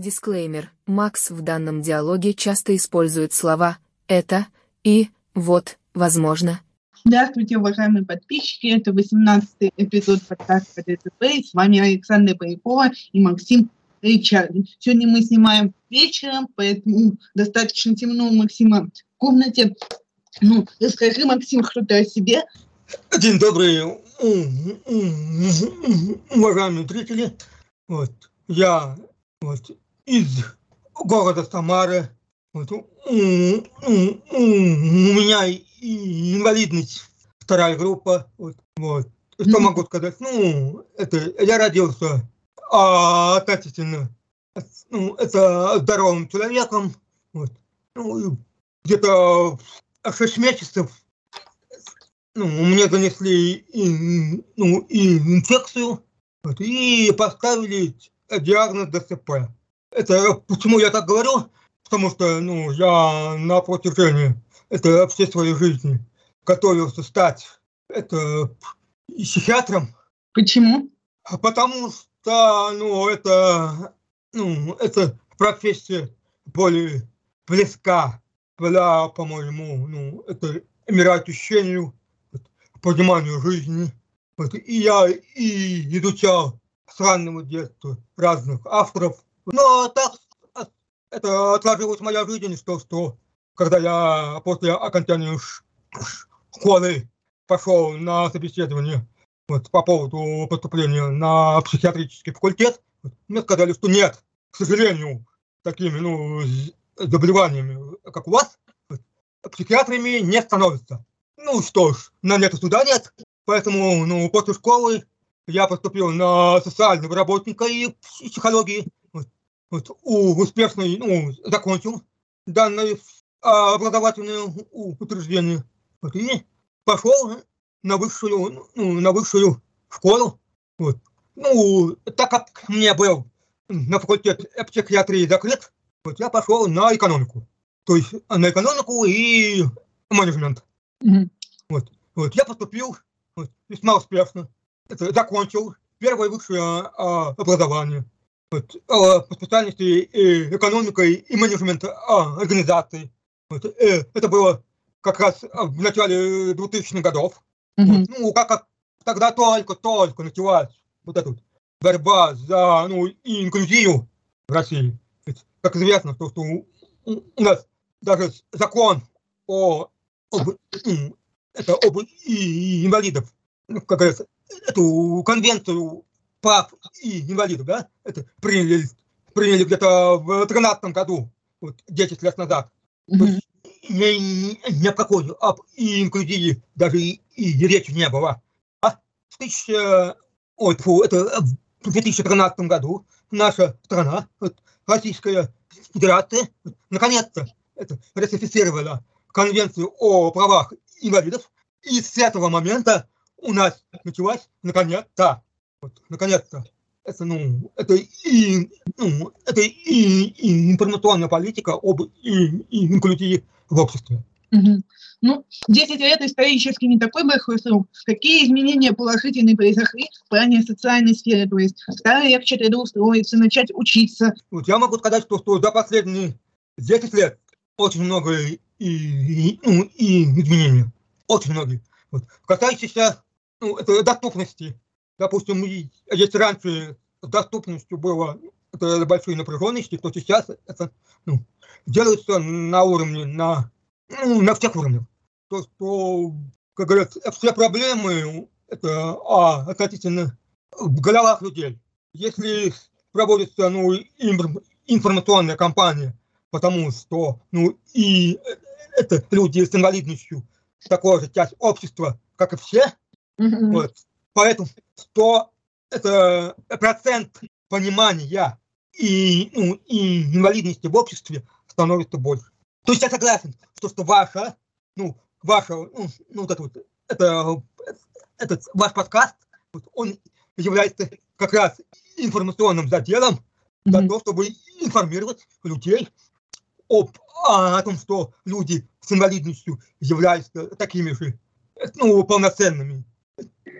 Дисклеймер. Макс в данном диалоге часто использует слова «это» и «вот», возможно. Здравствуйте, уважаемые подписчики. Это 18-й эпизод подкаста ДТП. С вами Александра Боякова и Максим Ричард. Сегодня мы снимаем вечером, поэтому достаточно темно у Максима в комнате. Ну, расскажи, Максим, что-то о себе. День добрый, уважаемые зрители. Вот, я вот, из города Самары. Вот, у, у, у меня инвалидность вторая группа. Вот, вот. Что mm-hmm. могу сказать? Ну, это я родился а, относительно ну, это здоровым человеком. Вот. Ну, где-то 6 месяцев ну, мне занесли и, ну, и инфекцию вот, и поставили диагноз ДЦП. Это почему я так говорю? Потому что ну, я на протяжении это всей своей жизни готовился стать это психиатром. Почему? Потому что ну, это, ну, это профессия более близка для, по-моему, ну, это мира ощущению, пониманию жизни. Вот, и я и изучал с раннего детства разных авторов. Но так это отложилась моя жизнь, что, что когда я после окончания школы пошел на собеседование вот, по поводу поступления на психиатрический факультет, мне сказали, что нет, к сожалению, такими ну, заболеваниями, как у вас, психиатрами не становятся. Ну что ж, на нет суда нет, поэтому ну, после школы я поступил на социального работника и психологии. Вот, вот, успешно ну, закончил данное образовательное утверждение. Вот, и пошел на высшую, ну, на высшую школу. Вот. Ну, так как мне был на факультет психиатрии закрыт, вот я пошел на экономику. То есть на экономику и менеджмент. Mm-hmm. Вот. Вот. Я поступил вот, весьма успешно. Это закончил первое высшее а, образование. Вот, а, по специальности и экономика и менеджмент а, организации. Вот, э, это было как раз в начале 2000-х годов. Mm-hmm. Вот, ну, как, как тогда только-только началась вот эта вот борьба за ну, инклюзию в России. Ведь, как известно, что, что у, у нас даже закон о об, это об и инвалидов, ну, как говорится, эту конвенцию прав и инвалидов, да, это приняли, приняли где-то в 13 году, вот 10 лет назад. Mm-hmm. Ни о какой об инклюзии даже и, и речи не было. А в, тысяча, ой, фу, это в 2013 году наша страна, вот, Российская Федерация, вот, наконец-то это, ратифицировала Конвенцию о правах инвалидов, и с этого момента у нас началась наконец-то, вот, наконец-то, это, ну, это и, ну, это и, и информационная политика об и, и инклюзии в обществе. Угу. Ну, 10 лет исторически не такой большой срок. Какие изменения положительные произошли в плане социальной сферы? То есть стало легче трудоустроиться, начать учиться? Вот я могу сказать, что, что за последние 10 лет очень много и, и, ну, и изменений. Очень многие. Вот. Касающиеся ну, это доступности. Допустим, если раньше с доступностью было большие напряженности, то сейчас это ну, делается на уровне, на, ну, на всех уровнях. То, что, как говорят, все проблемы это а, относительно в головах людей. Если проводится ну, информационная кампания, потому что ну, и это люди с инвалидностью, такая же часть общества, как и все. Mm-hmm. Вот. Поэтому 100 это процент понимания и, ну, и инвалидности в обществе становится больше. То есть я согласен, что, что ваша, ну, ваша, ну, ну вот это вот, это, этот ваш подкаст, вот, он является как раз информационным заделом mm-hmm. для того, чтобы информировать людей об, а, о том, что люди с инвалидностью являются такими же, ну, полноценными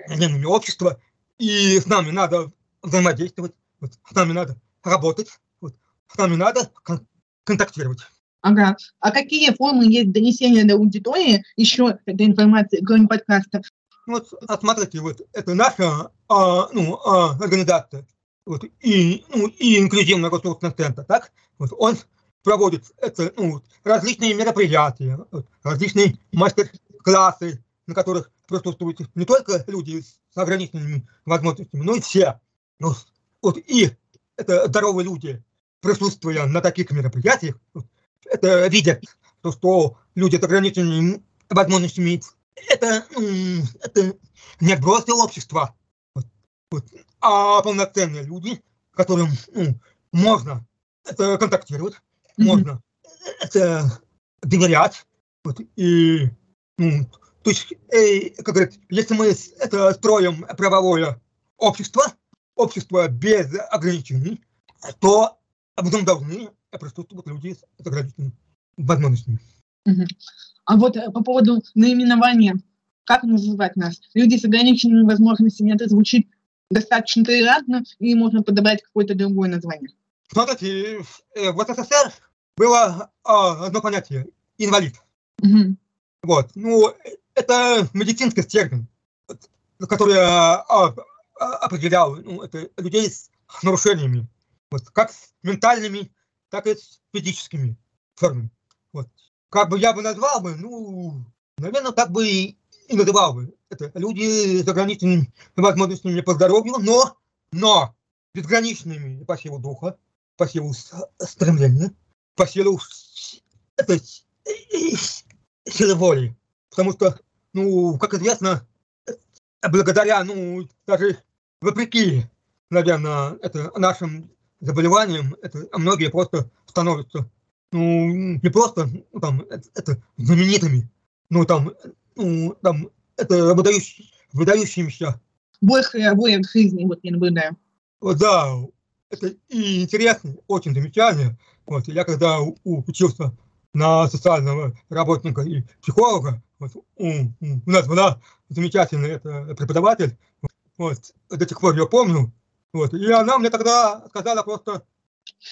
членами общества, и с нами надо взаимодействовать, вот, с нами надо работать, вот, с нами надо кон- контактировать. Ага. А какие формы есть донесения до аудитории еще этой информации, кроме подкаста? Вот, а смотрите, вот это наша а, ну, а, организация, вот, и, ну, и инклюзивный ресурсный центр, так? Вот, он проводит это, ну, различные мероприятия, вот, различные мастер-классы, на которых присутствуют не только люди с ограниченными возможностями, но и все. Ну, вот, и это здоровые люди, присутствуя на таких мероприятиях, это видят, то, что люди с ограниченными возможностями, это, это не отбросы общества, вот, а полноценные люди, которым ну, можно это контактировать, Мгм. можно это доверять. Вот, и, ну, то есть, э, как говорят, если мы это строим правовое общество, общество без ограничений, то в нем должны присутствовать люди с ограниченными возможностями. А вот э, по поводу наименования, как называть нас? Люди с ограниченными возможностями, это звучит достаточно толерантно, и можно подобрать какое-то другое название. Смотрите, э, в СССР было а, одно понятие – инвалид. Мгм. Вот. Ну, это медицинский термин, который а, а, а, определял ну, это людей с нарушениями, вот, как с ментальными, так и с физическими формами. Вот. Как бы я бы назвал бы, ну, наверное, так бы и, и называл бы. Это люди с ограниченными возможностями по здоровью, но, но безграничными по силу духа, по силу стремления, по силу это, силы воли. Потому что, ну, как известно, благодаря, ну, даже вопреки, наверное, это нашим заболеваниям, это многие просто становятся, ну, не просто, ну, там, это, это знаменитыми, ну, там, ну, там, это выдающий, выдающимися Больше обоих жизни вот я наблюдаю. вот, да, это и интересно, очень замечательно. Вот, я когда учился на социального работника и психолога, вот, у, у- нас была замечательная это, преподаватель, вот, до сих пор ее помню, вот, и она мне тогда сказала просто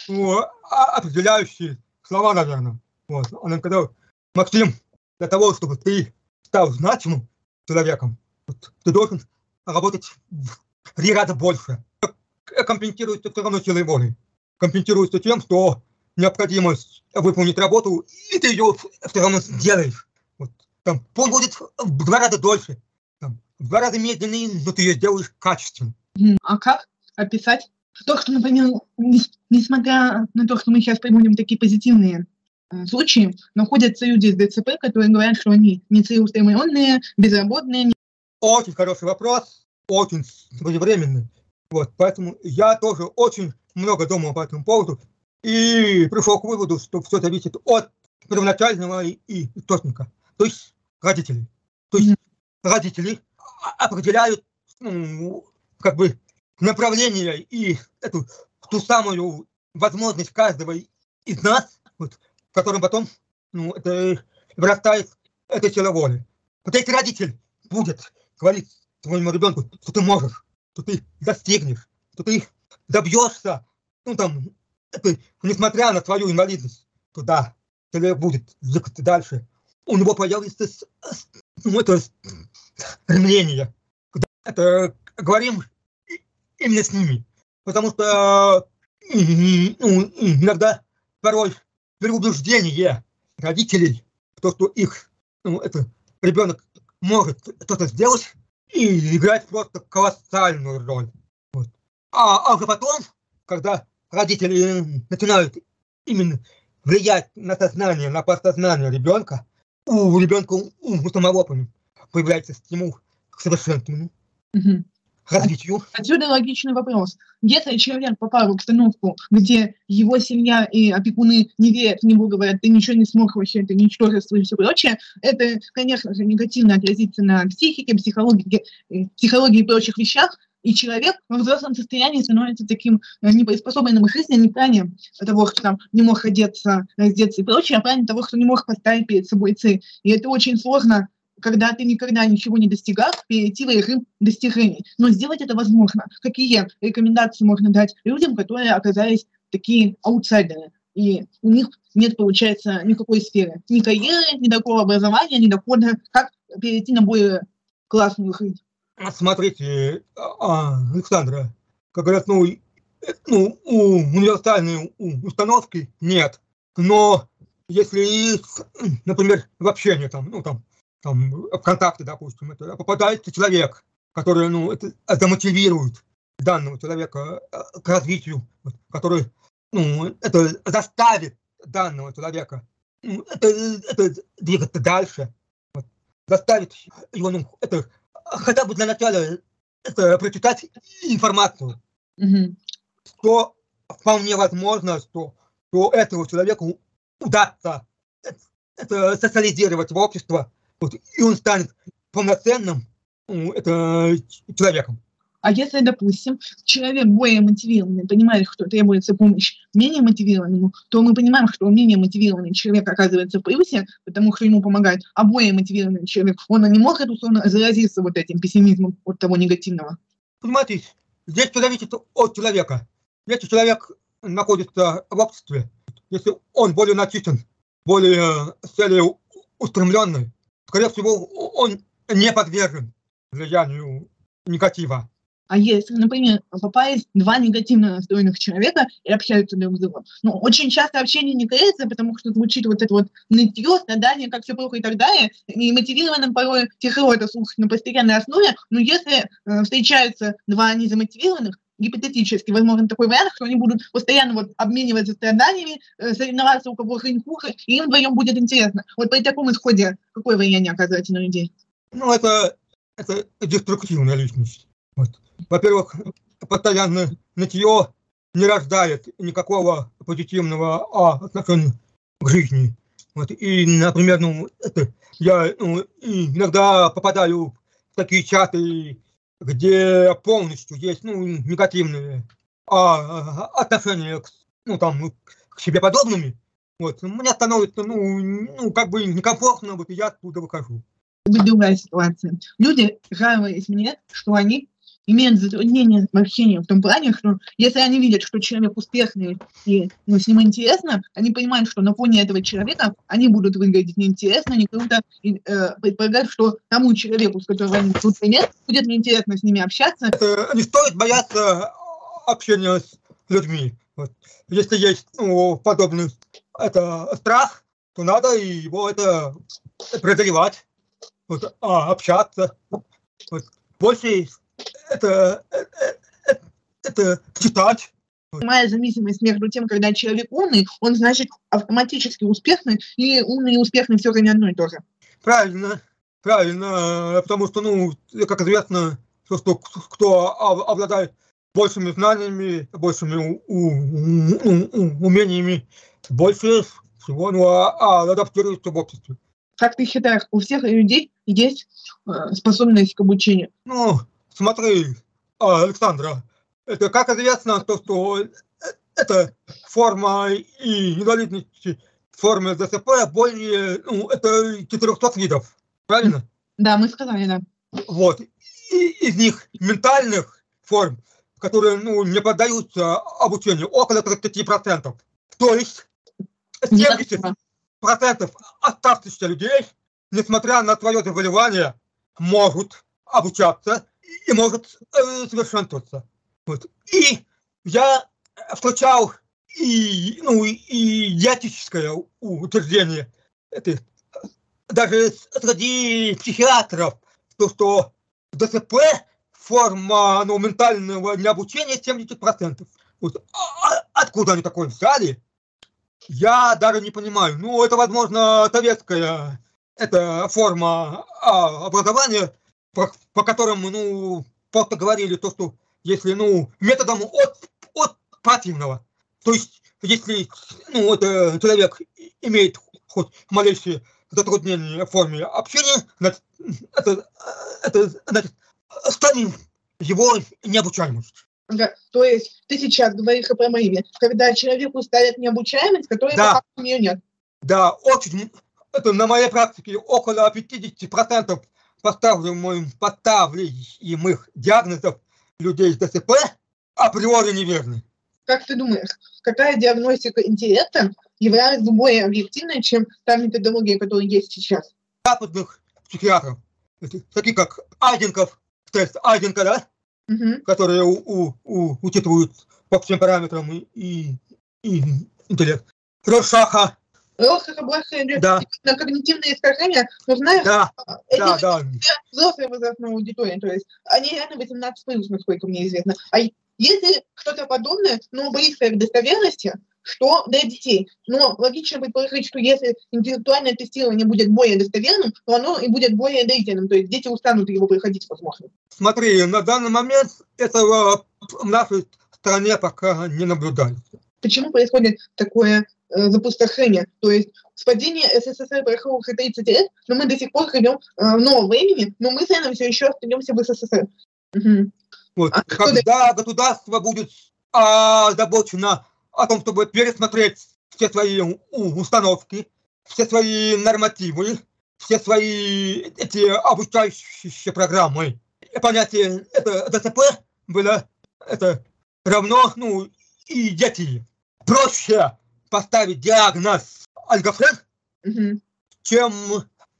ну, определяющие слова, наверное. Вот, она сказала, Максим, для того, чтобы ты стал значимым человеком, вот, ты должен работать в три раза больше. Э, компенсируется все равно силой воли. Компенсируется тем, что необходимость выполнить работу, и ты ее все равно сделаешь. Вот. Там, пусть будет в два раза дольше, там, в два раза медленнее, но ты ее сделаешь качественно. А как описать то, что, например, нес- несмотря на то, что мы сейчас приводим такие позитивные э, случаи, находятся люди с ДЦП, которые говорят, что они нецелеустремленные, безработные, не- Очень хороший вопрос, очень своевременный. Вот, поэтому я тоже очень много думал по этому поводу и пришел к выводу, что все зависит от первоначального и- источника, то есть родителей. То есть родители определяют ну, как бы направление и эту ту самую возможность каждого из нас, вот, в котором потом ну, это вырастает эта сила воли. Вот если родитель будет говорить своему ребенку, что ты можешь, что ты достигнешь, что ты добьешься, ну там, несмотря на твою инвалидность, то да, человек будет двигаться дальше. У него появится ну, это стремление. Это говорим именно с ними. Потому что ну, иногда порой переубеждение родителей, то, что их ну, это, ребенок может что-то сделать и играть просто колоссальную роль. Вот. А, а уже потом, когда родители начинают именно влиять на сознание, на подсознание ребенка, у ребенка, у, у самого появляется стимул к совершенствованию, Мгм. развитию. Отсюда логичный вопрос. Если человек попал в обстановку, где его семья и опекуны не верят в него, говорят, ты ничего не смог вообще, ты ничтожество и все прочее, это, конечно же, негативно отразится на психике, психологии, э, психологии и прочих вещах, и человек во взрослом состоянии становится таким э, неприспособленным к жизни, не в плане того, что там не мог одеться, раздеться и прочее, а в плане того, что не мог поставить перед собой цель. И это очень сложно когда ты никогда ничего не достигал, перейти в режим достижений. Но сделать это возможно. Какие рекомендации можно дать людям, которые оказались такие аутсайдеры. И у них нет, получается, никакой сферы. Ни карьеры, ни такого образования, ни дохода. Как перейти на более классную жизнь? Смотрите, а, Александра, как говорят, ну, ну, у универсальной установки нет. Но если, например, в общении, там, ну, там, там, в контакте, допустим, это попадается человек, который, ну, это, это мотивирует данного человека э, к развитию, который, ну, это заставит данного человека ну, это, это двигаться дальше, вот, заставит его, ну, это хотя бы для начала это прочитать информацию, mm-hmm. что вполне возможно, что, что этому человеку удастся это социализировать в общество, вот, и он станет полноценным ну, это, человеком. А если, допустим, человек более мотивированный, понимает, что требуется помощь менее мотивированному, то мы понимаем, что менее мотивированный человек оказывается в плюсе, потому что ему помогает, а более мотивированный человек, он не может условно заразиться вот этим пессимизмом от того негативного. Понимаете, здесь зависит от человека. Если человек находится в обществе, если он более начитан, более целеустремленный, скорее всего, он не подвержен влиянию негатива. А если, например, попались два негативно настроенных человека и общаются друг с другом, ну, очень часто общение не клеится, потому что звучит вот это вот нытье, страдание, как все плохо и так далее, и мотивированным порой тяжело это слушать на постоянной основе, но если э, встречаются два незамотивированных, гипотетически возможен такой вариант, что они будут постоянно вот обмениваться страданиями, э, соревноваться у кого хрень хуже, и им вдвоем будет интересно. Вот при таком исходе какое влияние оказываете на людей? Ну, это, это деструктивная личность. Вот. Во-первых, постоянно нытье не рождает никакого позитивного а, отношения к жизни. Вот. И, например, ну, это, я ну, иногда попадаю в такие чаты, где полностью есть ну, негативные а, отношения к, ну, там, к себе подобными. Вот. Мне становится ну, ну, как бы некомфортно, вот и я оттуда выхожу. Другая ситуация. Люди жаловались мне, что они имеют затруднения в общении в том плане, что если они видят, что человек успешный и ну, с ним интересно, они понимают, что на фоне этого человека они будут выглядеть неинтересно, не круто, и э, предполагают, что тому человеку, с которым они тут нет, будет неинтересно с ними общаться. Это не стоит бояться общения с людьми. Вот. Если есть ну, подобный это страх, то надо его это преодолевать, вот, а, общаться. Вот. Больше это, это, это читать. Моя зависимость между тем, когда человек умный, он значит автоматически успешный, и умный и успешный все же не одно и то же. Правильно, правильно, потому что, ну, как известно, что, что кто обладает большими знаниями, большими у, у, у, умениями, больше всего ну, а, а, адаптируется в обществе. Как ты считаешь, у всех людей есть э, способность к обучению? Ну, смотри, а, Александра, это как известно, то, что эта форма и инвалидности формы ДЦП более, ну, это 400 видов, правильно? Да, мы сказали, да. Вот. И из них ментальных форм, которые, ну, не поддаются обучению, около 30%. То есть 70% оставшихся людей, несмотря на свое заболевание, могут обучаться и может э, совершенствоваться. Вот. И я включал и, ну, и этическое утверждение, это, даже среди психиатров, то, что ДЦП форма ну, ментального необучения 70%. Вот. А, а откуда они такое взяли? Я даже не понимаю. Ну, это, возможно, советская это форма а, образования, по, по которому, ну, просто говорили то, что если, ну, методом от, от противного, то есть, если, ну, это человек имеет хоть малейшее затруднение в форме общения, значит, это, это, значит, станем его необучаемость. Да, то есть ты сейчас говоришь о промыве, когда человеку ставят необучаемость, которой да. у нее нет. Да, очень, это на моей практике около 50% поставляемых, поставляемых диагнозов людей с ДЦП априори неверны. как ты думаешь, какая диагностика интеллекта является более объективной, чем та методология, которая есть сейчас? Западных психиатров, такие как Айденков, тест Айденка, да, угу. которые у, у, у, учитывают по всем параметрам и, и, и интеллект. Рошаха. Да. на когнитивные искажения, знаешь, да, эти да, да. взрослая возрастная аудитория, то есть они реально 18 плюс, насколько мне известно. А если что-то подобное, но близкое к достоверности, что для детей. Но логично предположить, что если интеллектуальное тестирование будет более достоверным, то оно и будет более длительным, то есть дети устанут его проходить, возможно. Смотри, на данный момент этого в нашей стране пока не наблюдается. Почему происходит такое э, запустошение? То есть с падения СССР прошло уже 30 лет, но мы до сих пор живем э, в новом времени, но мы с вами все еще остаемся в СССР. Угу. Вот. А Когда государство будет озабочено о том, чтобы пересмотреть все свои установки, все свои нормативы, все свои эти обучающие программы. Понятие это ДЦП было это равно, ну, и дети. Проще поставить диагноз альгофрен, угу. чем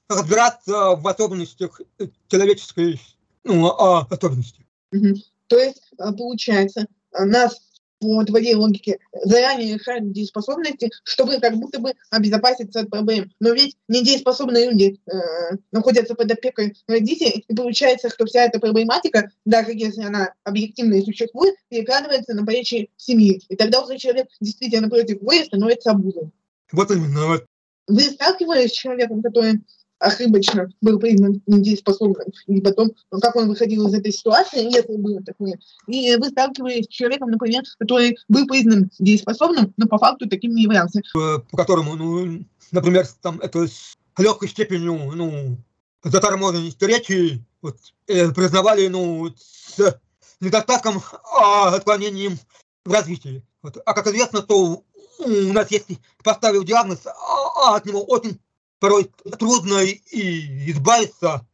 разбираться в особенностях человеческой ну, особенности. Угу. То есть, а, получается, а, нас по твоей логике заранее решают дееспособности, чтобы как будто бы обезопаситься от проблем. Но ведь недееспособные люди э, находятся под опекой родителей, и получается, что вся эта проблематика, даже если она объективно и существует, перекладывается на плечи семьи. И тогда уже человек действительно против воли становится обузой. Вот именно. Вы сталкивались с человеком, который ошибочно был признан недееспособным, и потом, как он выходил из этой ситуации, если было такое, и вы сталкиваетесь с человеком, например, который был признан дееспособным, но по факту таким не являлся. По которому, ну, например, там это с легкой степенью, ну, заторможенности речи, вот, э, признавали, ну, с недостатком, а отклонением в развитии. Вот. А как известно, то у нас, если поставил диагноз, а, а от него очень порой трудно и избавиться.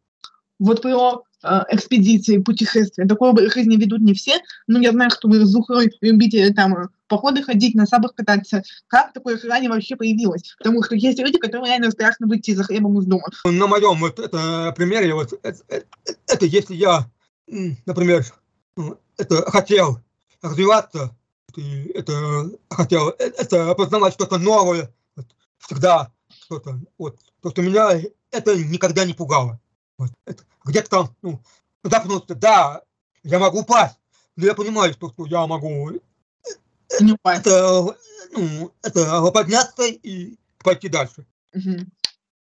Вот про э, экспедиции, путешествия. Такое жизни ведут не все, но я знаю, что вы с Зухрой любите там э, походы ходить, на сабах кататься. Как такое желание вообще появилось? Потому что есть люди, которым реально страшно выйти за хлебом из дома. На моем вот это примере, вот это, это, это если я, например, ну, это хотел развиваться, это хотел это познавать что-то новое, всегда что-то. Вот. То, что меня это никогда не пугало. Вот. где-то там, ну, запнуться, да, я могу упасть, но я понимаю, что, что я могу не упасть. Это, ну, это подняться и пойти дальше. Угу.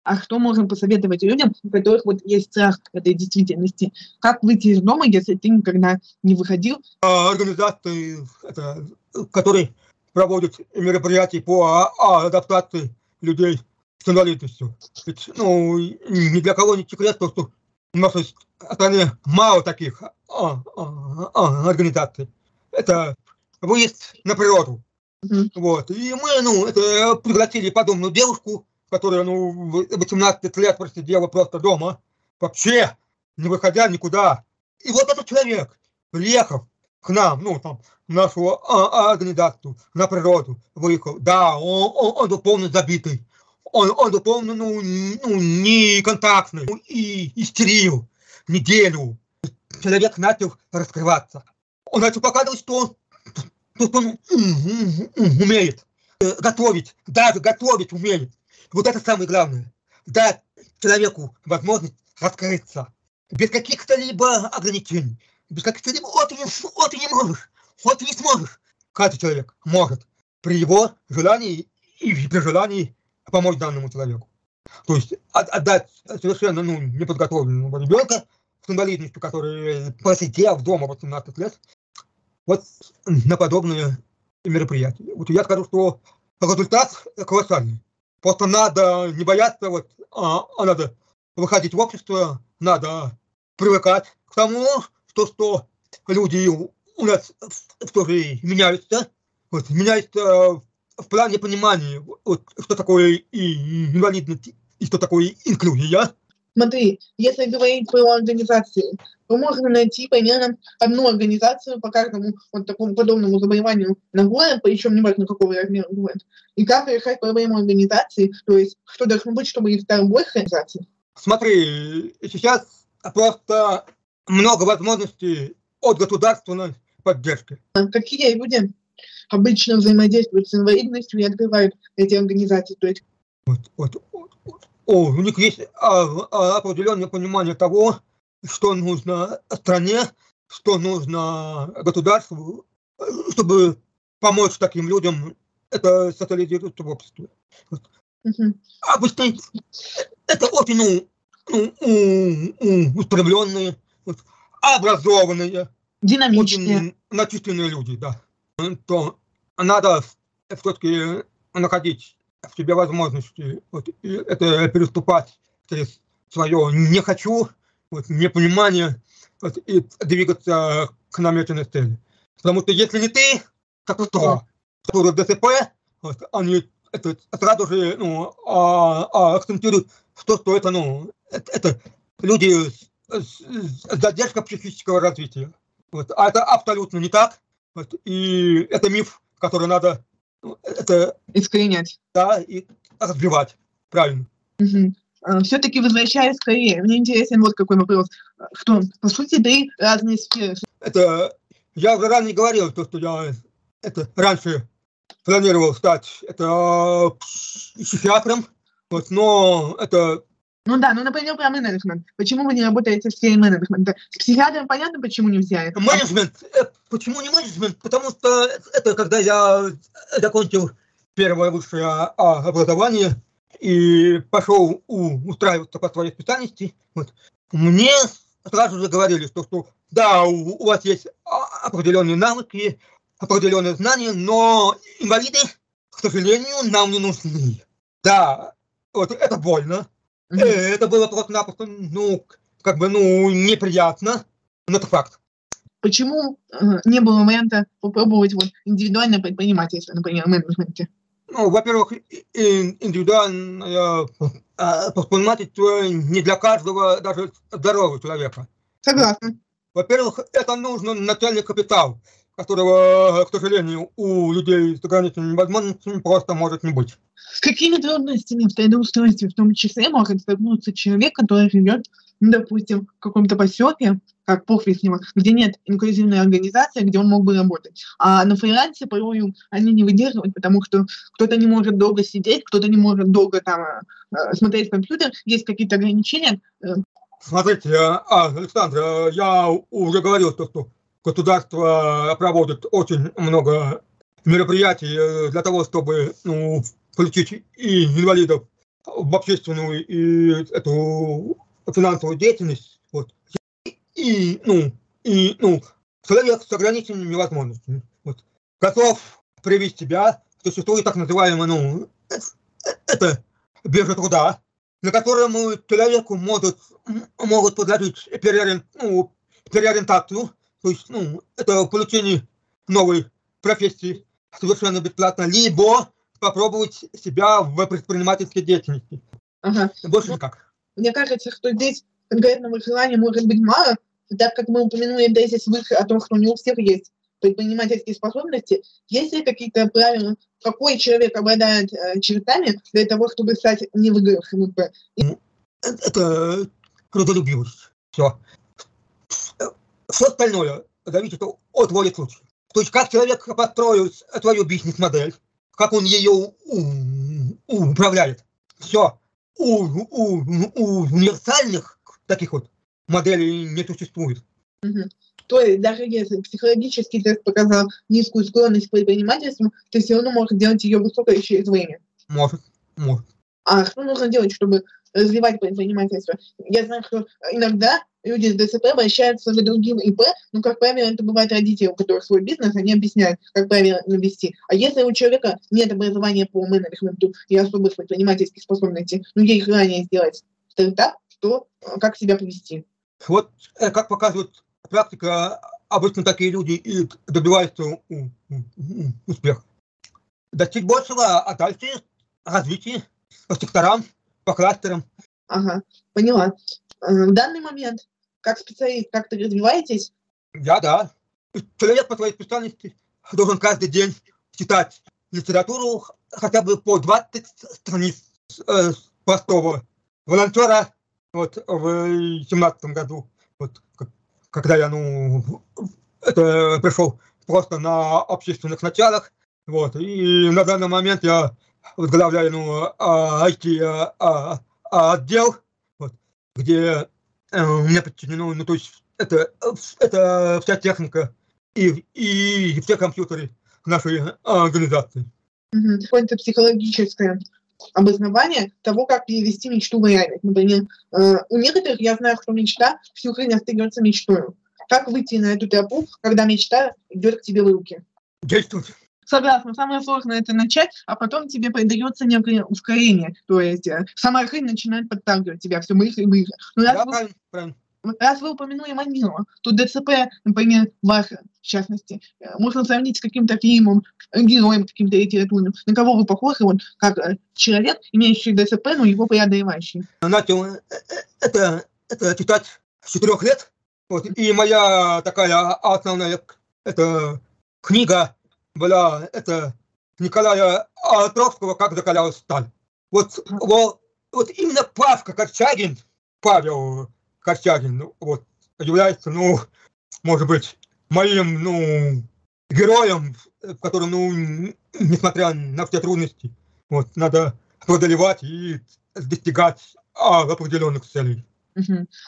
А что можно посоветовать людям, у которых вот есть страх этой действительности? Как выйти из дома, если ты никогда не выходил? А, организации, это, которые проводят мероприятия по а, адаптации людей с инвалидностью. Ведь, ну, ни для кого не секрет, то, что в нашей стране мало таких а, а, а, организаций. Это выезд на природу. Mm-hmm. Вот. И мы, ну, это, пригласили подобную девушку, которая, ну, 18 лет просидела просто дома, вообще не выходя никуда. И вот этот человек, приехав к нам, ну, там, в нашу а, организацию, на природу, выехал, да, он, он, он был полностью забитый он, он помню, ну, ну, не контактный, ну, и истерил неделю. Человек начал раскрываться. Он начал показывать, что он, что он умеет э, готовить, даже готовить умеет. Вот это самое главное. Дать человеку возможность раскрыться. Без каких-то либо ограничений. Без каких-то либо вот ты, вот ты не можешь, вот ты не сможешь. Каждый человек может при его желании и при желании помочь данному человеку. То есть отдать совершенно ну, неподготовленного ребенка с инвалидностью, который просидел дома 18 лет, вот на подобные мероприятия. Вот я скажу, что результат колоссальный. Просто надо не бояться, вот, а, а надо выходить в общество, надо привыкать к тому, что, что люди у нас все же меняются, вот, меняются в плане понимания, вот, что такое инвалидность, и что такое инклюзия. Смотри, если говорить про организации, то можно найти примерно одну организацию по каждому вот такому подобному заболеванию на город, причем неважно какого размера город. И как решать проблему организации, то есть что должно быть, чтобы их стало больше организаций. Смотри, сейчас просто много возможностей от государственной поддержки. А какие люди обычно взаимодействуют с инвалидностью и открывают эти организации? То есть вот, вот, вот. О, у них есть а, а, определенное понимание того, что нужно стране, что нужно государству, чтобы помочь таким людям это социализируется в обществе. Вот. Угу. Обычно это очень ну, ну, устремленные, вот, образованные, динамичные, очень начисленные люди, да. То надо все-таки находить в себе возможности вот, это переступать через свое «не хочу», вот, непонимание вот, и двигаться к намеченной цели. Потому что если не ты, так кто? Которые ДЦП, вот, они это сразу же ну, а, а, акцентируют в то, что это, ну, это, это люди с, с, с задержкой психического развития. Вот. А это абсолютно не так. Вот. И это миф, который надо ну, это, искоренять. Да, и разбивать. Правильно. Угу. А, Все-таки возвращаясь к Корее, мне интересен вот какой вопрос. Что, по сути, три разные сферы. Это, я уже ранее говорил, то, что я это раньше планировал стать это психиатром, вот, но это ну да, ну, например, про менеджмент. Почему вы не работаете в сфере менеджмента? С психиатром понятно, почему нельзя. Менеджмент. Э, почему не менеджмент? Потому что это когда я закончил первое высшее а, образование и пошел у, устраиваться по своей специальности, вот, мне сразу же говорили, что, что да, у, у вас есть определенные навыки, определенные знания, но инвалиды, к сожалению, нам не нужны. Да, вот это больно. Это было просто-напросто, ну, как бы, ну, неприятно, но это факт. Почему э, не было варианта попробовать вот индивидуальное предпринимательство, например, в менеджменте? Ну, во-первых, индивидуальное а, предпринимательство не для каждого, даже здорового человека. Согласна. Во-первых, это нужно начальный капитал, которого, к сожалению, у людей с ограниченными возможностями просто может не быть. С какими трудностями в трудоустройстве в том числе может столкнуться человек, который живет, ну, допустим, в каком-то поселке, как Похвестнево, где нет инклюзивной организации, где он мог бы работать. А на фрилансе порой они не выдерживают, потому что кто-то не может долго сидеть, кто-то не может долго там э, смотреть в компьютер, есть какие-то ограничения. Э. Смотрите, а, Александр, я уже говорил, что государство проводит очень много мероприятий э, для того, чтобы ну, включить и инвалидов в общественную и эту финансовую деятельность. Вот. И, ну, и, ну, человек с ограниченными возможностями. Вот. Готов привести себя, существует так называемая, ну, это биржа труда, на котором человеку могут, могут предложить переорient, ну, переориентацию, то есть, ну, это получение новой профессии совершенно бесплатно, либо попробовать себя в предпринимательской деятельности. Ага. Больше никак. Мне кажется, что здесь конкретного желания может быть мало, так как мы упомянули тезис выше о том, что не у всех есть предпринимательские способности, есть ли какие-то правила, какой человек обладает э, чертами для того, чтобы стать невыигравшим ИП? Ну, это трудолюбивость. Все. Все остальное зависит от воли случая. То есть как человек построил свою бизнес-модель, как он ее управляет. Все. У, у, у универсальных таких вот моделей не существует. Угу. То есть даже если психологический тест показал низкую склонность к предпринимательству, ты все равно можешь делать ее высокой через время. Может, может. А что нужно делать, чтобы развивать предпринимательство? Я знаю, что иногда люди с ДЦП обращаются за другим ИП, но, как правило, это бывает родители, у которых свой бизнес, они объясняют, как правильно вести. А если у человека нет образования по менеджменту и особых предпринимательских способностей, но ей ранее сделать стартап, то э, как себя повести? Вот, э, как показывает практика, обычно такие люди и добиваются успеха. Достичь большего, а дальше развитие по секторам, по кластерам. Ага, поняла. Э, В данный момент, как специалист, как ты развиваетесь? Я, да. Человек по своей специальности должен каждый день читать литературу хотя бы по 20 страниц э, простого волонтера вот, в семнадцатом году, вот, когда я, ну, это пришел просто на общественных началах, вот, и на данный момент я возглавляю, ну, а, IT а, а, а, вот, где э, у меня подчинено, ну, то есть это, э, это вся техника и, и все компьютеры нашей организации. Мгм. Какое-то психологическое обоснование того, как перевести мечту в реальность. Например, э, у некоторых, я знаю, что мечта всю жизнь остается мечтой. Как выйти на эту тропу, когда мечта идет к тебе в руки? Действует. Согласна, самое сложное это начать, а потом тебе придается некое ускорение. То есть э, сама жизнь начинает подталкивать тебя все выше и выше. Но раз, Да, вы, правильно, правильно. раз вы упомянули Манилова, то ДЦП, например, ваше, в частности, э, можно сравнить с каким-то фильмом, э, героем каким-то литературным. На кого вы похожи, вот, как человек, имеющий ДЦП, но его преодолевающий? Начал э, э, это, это читать с четырех лет. Вот, и моя такая основная к- это книга была это Николая Островского «Как закалялась сталь». Вот, вот, вот именно Павка Корчагин, Павел Корчагин, вот, является, ну, может быть, моим, ну, героем, в котором, ну, несмотря на все трудности, вот, надо преодолевать и достигать а, определенных целей.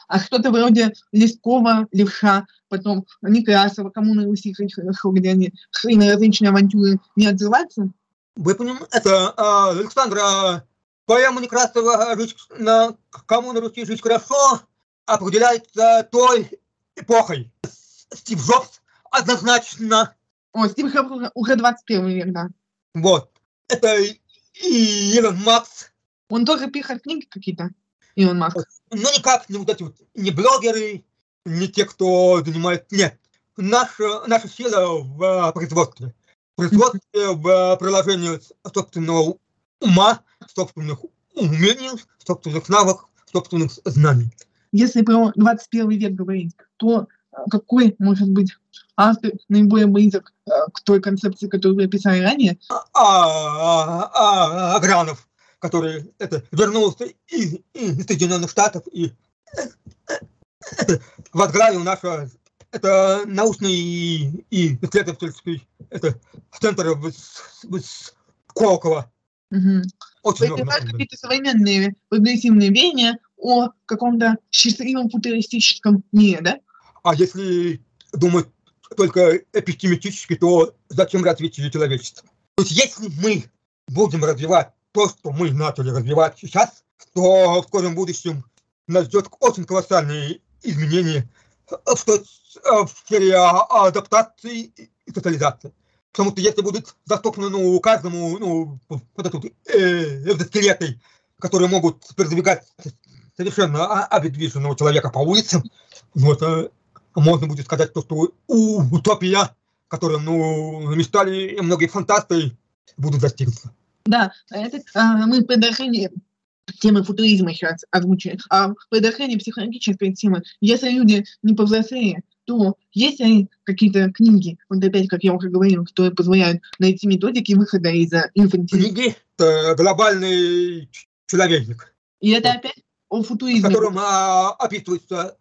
А что-то вроде Лескова, Левша, потом Некрасова, коммуна Руси, хорошо, где они на различные авантюры, не отзываться? Вы понимаете, это а, Александра поэма Некрасова «Жить на кому на Руси жить хорошо» определяется той эпохой. Стив Джобс однозначно, О, Стив Джобс уже, уже 21 век, да. вот, это и Илон Макс, Он тоже пишет книги какие-то, Илон Маск. но никак не вот эти вот, не блогеры, не те, кто занимает, нет. Наша, наша сила в а, производстве. Производстве, в а, приложении собственного ума, собственных умений, собственных навыков, собственных знаний. Если про 21 век говорить, то э, какой может быть автор наиболее близок э, к той концепции, которую вы описали ранее? А, а, а, Агранов, который это, вернулся из, из Соединенных Штатов и это, возглавил наше это научный и, и исследовательский это, центр в, в С- Сколково. Мгм. Очень много. какие-то современные прогрессивные веяния о каком-то счастливом футуристическом мире, да? А если думать только эпистематически, то зачем развитие человечества? То есть если мы будем развивать то, что мы начали развивать сейчас, то в скором будущем нас ждет очень колоссальные изменения в, той- в сфере а- адаптации и социализации. Потому что если будет доступно ну, каждому ну, вот этот э, экзоскелеты, которые могут передвигать совершенно обездвиженного человека по улицам, ну, это можно будет сказать, то, что у- утопия, которую ну, мечтали многие фантасты, будут достигнуты. Да, это а, мы в продолжении темы футуризма сейчас озвучили. А в продолжении психологической темы, если люди не повзрослее, то есть ли какие-то книги, вот опять, как я уже говорил, которые позволяют найти методики выхода из а, инфантилизма? Книги – это глобальный человечник, И это опять о в футуризме. котором а, описывается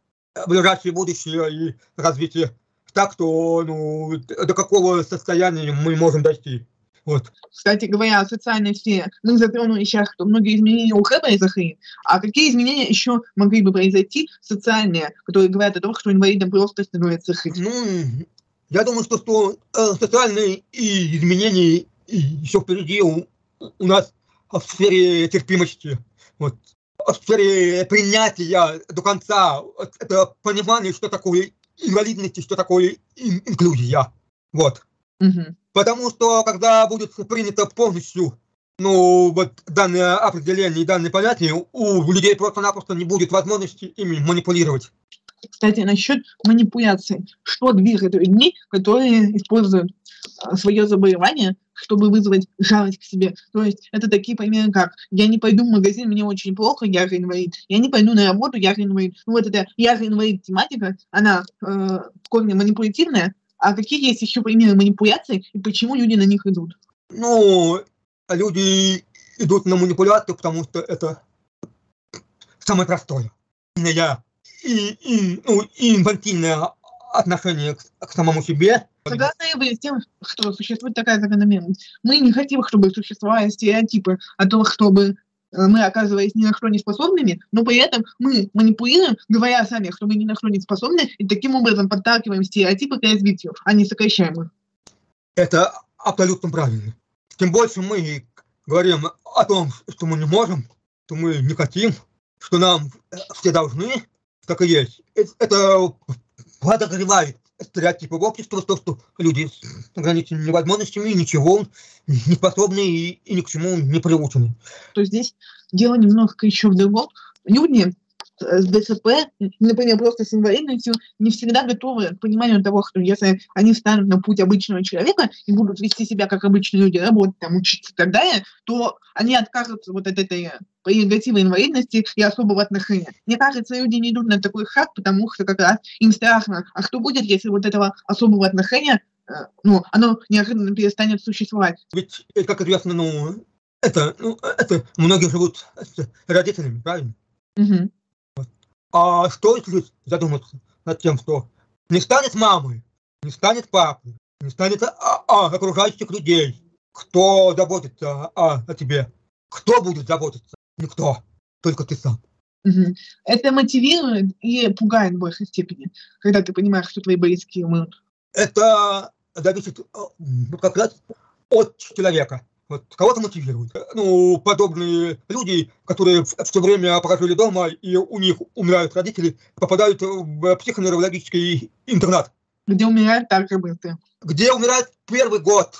ближайшее будущее и развитие так, что ну, до какого состояния мы можем дойти. Вот. Кстати говоря, о социальной сфере, мы затронули сейчас, что многие изменения уже произошли, а какие изменения еще могли бы произойти социальные, которые говорят о том, что инвалидам просто становится жить? Ну, я думаю, что, что э, социальные и изменения и еще впереди у, у нас в сфере терпимости, вот, в сфере принятия до конца, это понимание, что такое инвалидность и что такое ин- инклюзия. Вот. Мгм. Потому что когда будет принято полностью ну, вот данное определение и данные понятия, у людей просто-напросто не будет возможности ими манипулировать. Кстати, насчет манипуляций. Что движет людьми, которые используют свое заболевание чтобы вызвать жалость к себе. То есть это такие примеры, как я не пойду в магазин, мне очень плохо, я же инвалид. Я не пойду на работу, я же инвалид. Ну, вот эта я же инвалид тематика, она э, в корне манипулятивная. А какие есть еще примеры манипуляций и почему люди на них идут? Ну, люди идут на манипуляцию, потому что это самое простое. Я и, и, ну, и инфантильное отношение к, к самому себе. Согласна я бы с тем, что существует такая закономерность. Мы не хотим, чтобы существовали стереотипы о том, чтобы мы, оказываясь ни на что не способными, но при этом мы манипулируем, говоря сами, что мы ни на что не способны, и таким образом подталкиваем стереотипы к развитию, а не сокращаем их. Это абсолютно правильно. Тем больше мы говорим о том, что мы не можем, что мы не хотим, что нам э, все должны, так и есть. Это подогревает стереотипы в обществе, то, что люди с ограниченными возможностями ничего не способны и, и ни к чему не приучены. То здесь дело немножко еще в другом. Люди с ДЦП, например, просто с инвалидностью, не всегда готовы к пониманию того, что если они встанут на путь обычного человека и будут вести себя как обычные люди, работать, там, учиться и так далее, то они откажутся вот от этой прерогативы инвалидности и особого отношения. Мне кажется, люди не идут на такой шаг, потому что как раз им страшно. А что будет, если вот этого особого отношения э, ну, оно неожиданно перестанет существовать. Ведь, э, как известно, ну, это, ну, это многие живут с родителями, правильно? Угу. А что если задуматься над тем, что не станет мамы, не станет папы, не станет а, а, окружающих людей, кто заботится о, о тебе? Кто будет заботиться? Никто, только ты сам. Угу. Это мотивирует и пугает в большей степени, когда ты понимаешь, что твои близкие умрут. Это зависит как раз от человека. Вот кого-то мотивирует. Ну, подобные люди, которые все время прожили дома, и у них умирают родители, попадают в психоневрологический интернат. Где умирают так же быстро. Где умирают первый год.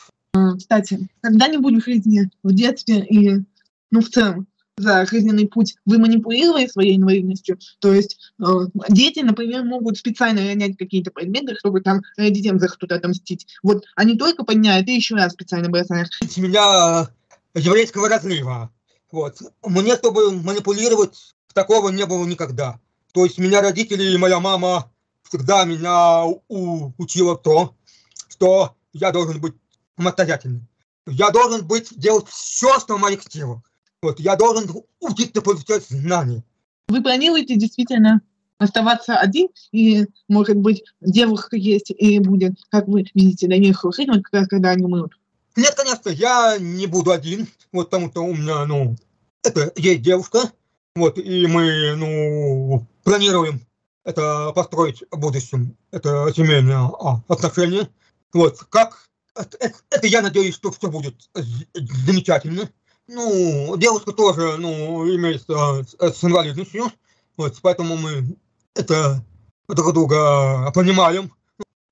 Кстати, когда-нибудь в жизни, в детстве и, ну, в целом, за жизненный путь вы манипулировали своей инвалидностью. То есть э, дети, например, могут специально ронять какие-то предметы, чтобы там родителям за что-то отомстить. Вот они только подняют и еще раз специально бросают. У меня еврейского разлива. Вот. Мне, чтобы манипулировать, такого не было никогда. То есть меня родители и моя мама всегда меня у, учила то, что я должен быть самостоятельным. Я должен быть делать все, что в моих силах. Вот, я должен учиться получать знания. Вы планируете действительно оставаться один, и, может быть, девушка есть и будет, как вы видите, на них жизнь, раз когда они умрут? Нет, конечно, я не буду один, вот потому что у меня, ну, это есть девушка, вот, и мы, ну, планируем это построить в будущем, это семейные а, отношения. Вот, как, это, это я надеюсь, что все будет замечательно. Ну, девушка тоже, ну, имеется с, с инвалидностью, вот, поэтому мы это друг друга понимаем.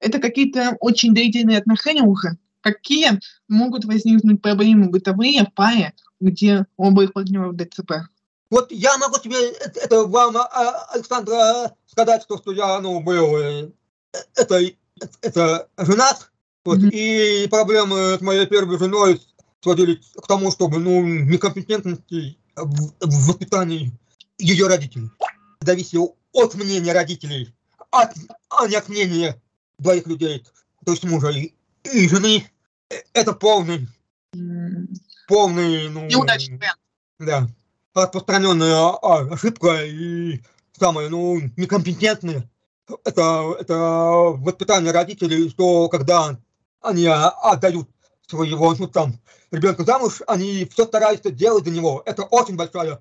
Это какие-то очень длительные отношения уже. Какие могут возникнуть проблемы бытовые в паре, где оба их партнеров ДЦП? Вот я могу тебе это, это вам, а, Александра, сказать, что, что я, ну, был, э, это, это женат, вот, mm-hmm. и проблемы с моей первой женой сводили к тому, чтобы ну, некомпетентности в, в воспитании ее родителей. Зависело от мнения родителей, от, а не от мнения двоих людей, то есть мужа и, и жены. Это полный, полный, ну, да, распространенная а, ошибка и самое, ну, некомпетентное. Это, это воспитание родителей, что когда они отдают своего, ну там, ребенка замуж, они все стараются делать для него. Это очень большая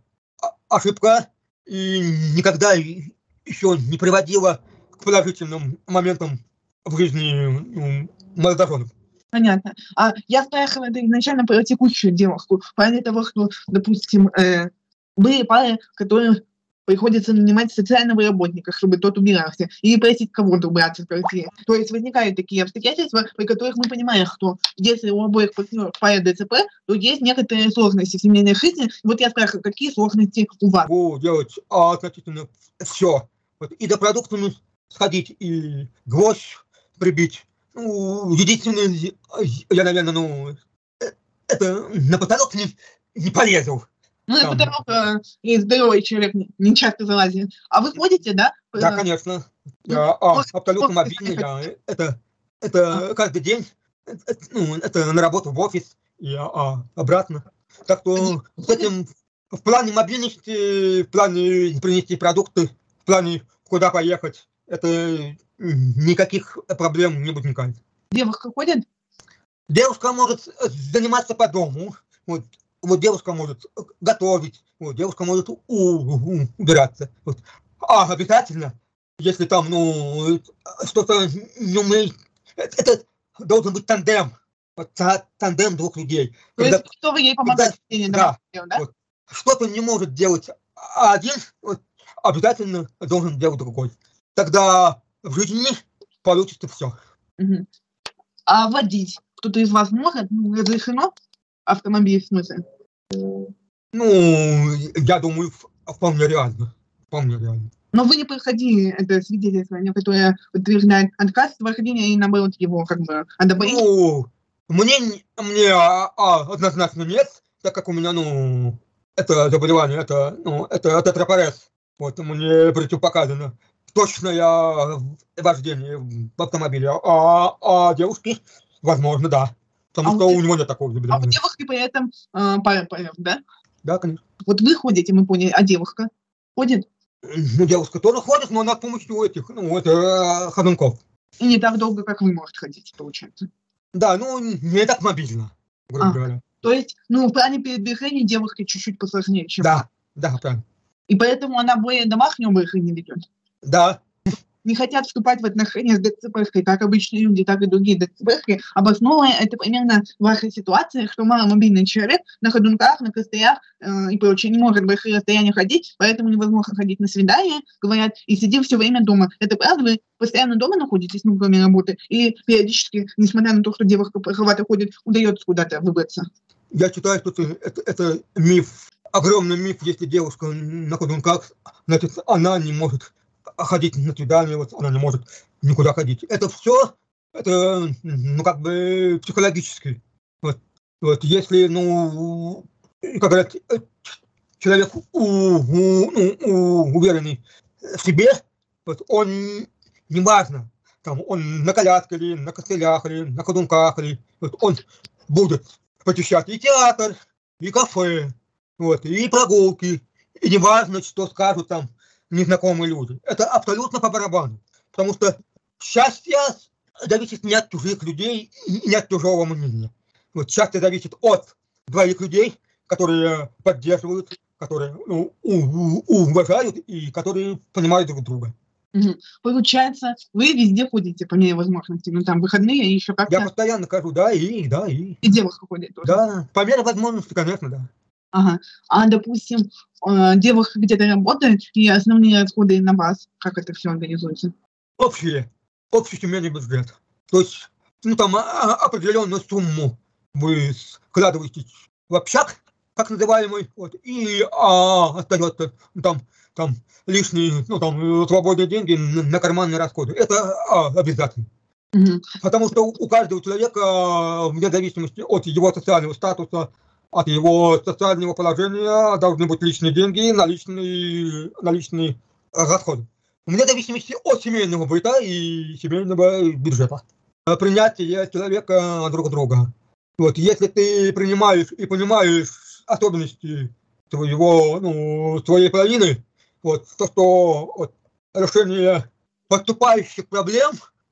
ошибка и никогда еще не приводила к положительным моментам в жизни ну, молодоженов. Понятно. А я спрашивала это изначально про текущую девушку, плане того, что, допустим, э, были пары, которые приходится нанимать социального работника, чтобы тот убирался, или просить кого-то убраться в квартире. То есть возникают такие обстоятельства, при которых мы понимаем, что если у обоих партнеров пара ДЦП, то есть некоторые сложности в семейной жизни. Вот я спрашиваю, какие сложности у вас? Буду делать а, относительно все. Вот, и до продуктами сходить, и гвоздь прибить. Ну, единственное, я, наверное, ну, это на потолок не, не полезу. Ну, Там. потолок э, и здоровый человек не, часто залазит. А вы ходите, да? Да, Э, конечно. ну, Я а, абсолютно мобильный, это- да. Это, это каждый день, э, э, ну, это на работу в офис и а, обратно. Так что с этим в плане мобильности, в плане принести продукты, в плане куда поехать, это никаких проблем не возникает. Девушка ходит? Девушка может заниматься по дому, вот, вот девушка может э, готовить, вот, девушка может убираться. Вот. А обязательно, если там, ну, э, что-то не умеет, это, это должен быть тандем, вот, та- тандем двух людей. То Когда есть вы ей помогает? да, Да. да? вот. что-то не может делать один, вот, обязательно должен делать другой. Тогда в жизни получится все. Мгм. А водить кто-то из вас может? Ну, разрешено? Автомобиль в смысле? Ну, я думаю, вполне реально. Вполне реально. Но вы не проходили это свидетельствование, которое утверждает отказ от вождения и наоборот его как бы одобрение. Ну, мне, мне а, а, однозначно нет, так как у меня, ну, это заболевание, это, ну, это, это тропорез. Вот, мне противопоказано. Точное вождение в автомобиле. А, а девушки, возможно, да. Потому А что у у него нет такого А у девушки при этом э, пара полет, да? Да, конечно. Вот вы ходите, мы поняли, а девушка ходит? Ну, девушка тоже ходит, но она с помощью этих, ну, это э, ходунков. И не так долго, как вы можете ходить, получается. Да, ну, не так мобильно, грубо А. говоря. То есть, ну, в плане передвижения девушки чуть-чуть посложнее, чем... Да, да, правильно. И поэтому она более домашнего образ не ведет. Да, не хотят вступать в отношения с ДЦПшкой, как обычные люди, так и другие ДЦПшки, обосновывая это примерно в вашей ситуации, что маломобильный человек на ходунках, на костылях э, и прочее не может большие расстояния ходить, поэтому невозможно ходить на свидание, говорят, и сидим все время дома. Это правда? Вы постоянно дома находитесь, ну, кроме работы, и периодически, несмотря на то, что девушка плоховато ходит, удается куда-то выбраться. Я считаю, что это, это, это миф, огромный миф, если девушка на ходунках, значит, она не может ходить на свидание, вот она не может никуда ходить. Это все, это, ну, как бы психологически. Вот, вот если, ну, как говорят, э, человек у, у- ну, у- уверенный в себе, вот он, неважно, там, он на коляске или на костылях, или на ходунках, или, вот он будет посещать и театр, и кафе, вот, и прогулки, и неважно, что скажут там незнакомые люди. Это абсолютно по барабану. Потому что счастье зависит не от чужих людей, и не от чужого мнения. Вот счастье зависит от двоих людей, которые поддерживают, которые ну, уважают и которые понимают друг друга. Получается, вы везде ходите, по мере возможности, ну, там, выходные и еще Я как-то, постоянно кажу, да, и, да, и, и девушка ходит тоже. да, по мере возможности, конечно, да. Ага. А, допустим, э, девушка где-то работает, и основные расходы на вас, как это все организуется? общие, общий семейный бюджет. То есть, ну, там а- а- определенную сумму вы складываете в общак, как называемый, вот, и а, остается ну, там, там лишние, ну, там, свободные деньги на, на карманные расходы. Это а, обязательно. Потому что у, каждого человека, вне зависимости от его социального статуса, от его социального положения, должны быть личные деньги, наличные, наличные расходы. Вне зависимости от семейного быта и семейного бюджета. Принятие человека друг друга. Вот, если ты принимаешь и понимаешь особенности твоего, ну, твоей половины, вот, то, что вот, решение поступающих проблем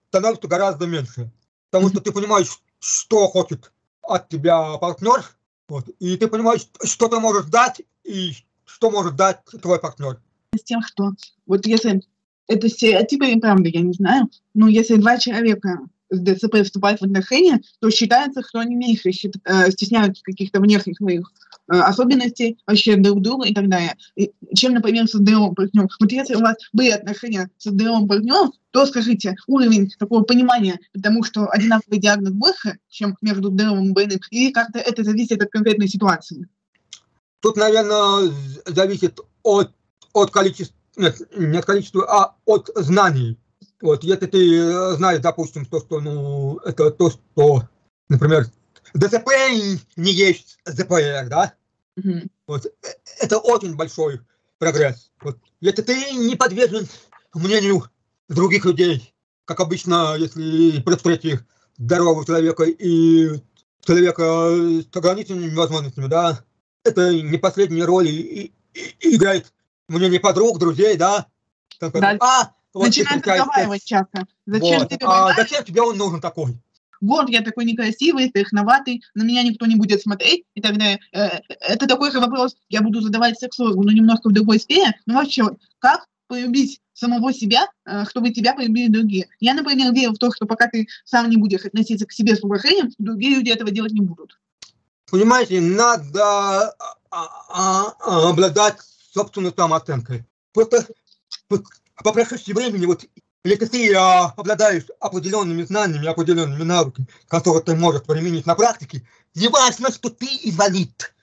становится гораздо меньше. Потому что ты понимаешь, что хочет от тебя партнер, вот, и ты понимаешь, что ты можешь дать и что может дать твой партнер. С тем, что вот если это стереотипы или правда, я не знаю, но если два человека с ДЦП вступают в отношения, то считается, что они меньше э, стесняются каких-то внешних своих э, особенностей вообще друг друга и так далее, и, чем, например, со здоровым партнером. Вот если у вас были отношения со здоровым партнером, то скажите, уровень такого понимания, потому что одинаковый диагноз больше, чем между здоровым и больным, или как-то это зависит от конкретной ситуации? Тут, наверное, зависит от, от количества, нет, не от количества, а от знаний. Вот, если ты э, знаешь, допустим, то, что, ну, это то, что, например, ДЦП не есть ЗПР, да? Мгм. Вот. э, Это очень большой прогресс. Вот. Если ты не подвержен мнению других людей, как обычно, если при встрече здорового человека и человека с ограниченными возможностями, да, это не последние роли и- и- и играет мнение подруг, друзей, да. Там, Да. а, вот ты Начинают встречаешься разговаривать часто. Зачем вот. ты А зачем тебе он нужен такой? Вот я такой некрасивый, страшноватый, на меня никто не будет смотреть и так далее. Э, Это такой же вопрос я буду задавать сексологу, но немножко в другой сфере. Ну вообще, как полюбить самого себя, э, чтобы тебя полюбили другие? Я, например, верю в то, что пока ты сам не будешь относиться к себе с уважением, другие люди этого делать не будут. Понимаете, надо а, а, а, обладать собственной самооценкой. Просто по прошествии времени, вот если ты а, обладаешь определенными знаниями, определенными навыками, которые ты можешь применить на практике, не важно, что ты инвалид,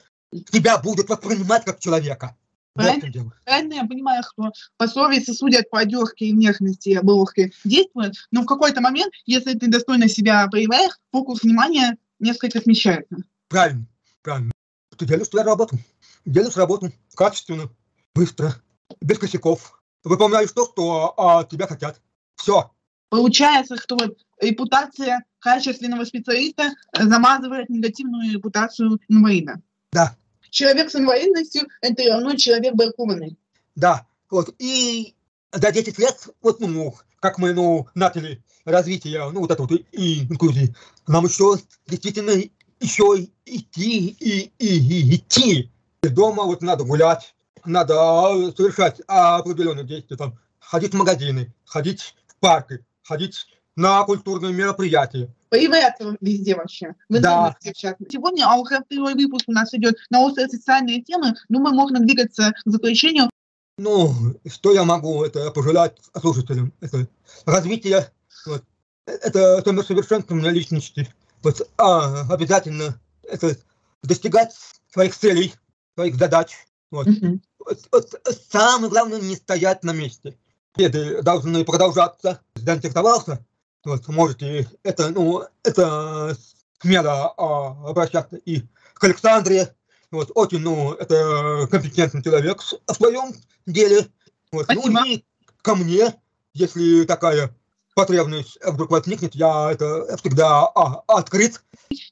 тебя будут воспринимать как человека. Вот в чем дело. Правильно я понимаю, что по совести судят по одежке и внешности обложки действуют, но в какой-то момент, если ты достойно себя проявляешь, фокус внимания несколько смещается. Правильно, правильно. Ты делаешь свою работу. Делаешь работу качественно, быстро, без косяков. Выполняешь то, что а, тебя хотят. Все. Получается, что вот репутация качественного специалиста э, замазывает негативную репутацию инвалида. Да. Человек с инвалидностью – это равно человек бракованный. Да, вот, и за 10 лет, вот, ну, как мы, ну, начали развитие, ну, вот это вот, и- инклюзии, нам еще действительно еще идти и, и, и идти. Дома вот надо гулять, надо а, совершать определенные действия, там, ходить в магазины, ходить парки, ходить на культурные мероприятия. Появляется везде вообще. В Да. Сегодня а уже второй выпуск у нас идет на острые социальные темы. Думаю, можно двигаться к заключению. Ну, что я могу это пожелать слушателям? Это развитие, вот, это самосовершенствование личности. Вот, а, обязательно это достигать своих целей, своих задач. Вот. Мгм. Вот, вот самое главное не стоять на месте. Беды должны продолжаться. Заинтересовался, вот, можете это, ну, это смело а, обращаться и к Александре. Вот, очень, ну, это компетентный человек в своем деле. Вот, ну Спасибо. и ко мне, если такая потребность вдруг возникнет, я это всегда а, открыт.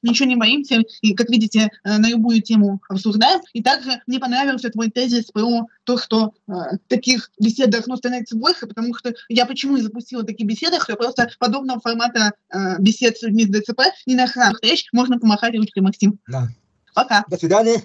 Ничего не боимся. И, как видите, э, на любую тему обсуждаем. И также мне понравился твой тезис про то, что э, таких бесед должно становиться больше, потому что я почему и запустила такие беседы, что просто подобного формата э, бесед с людьми с ДЦП не на охранных встреч можно помахать ручкой, Максим. Да. Пока. До свидания.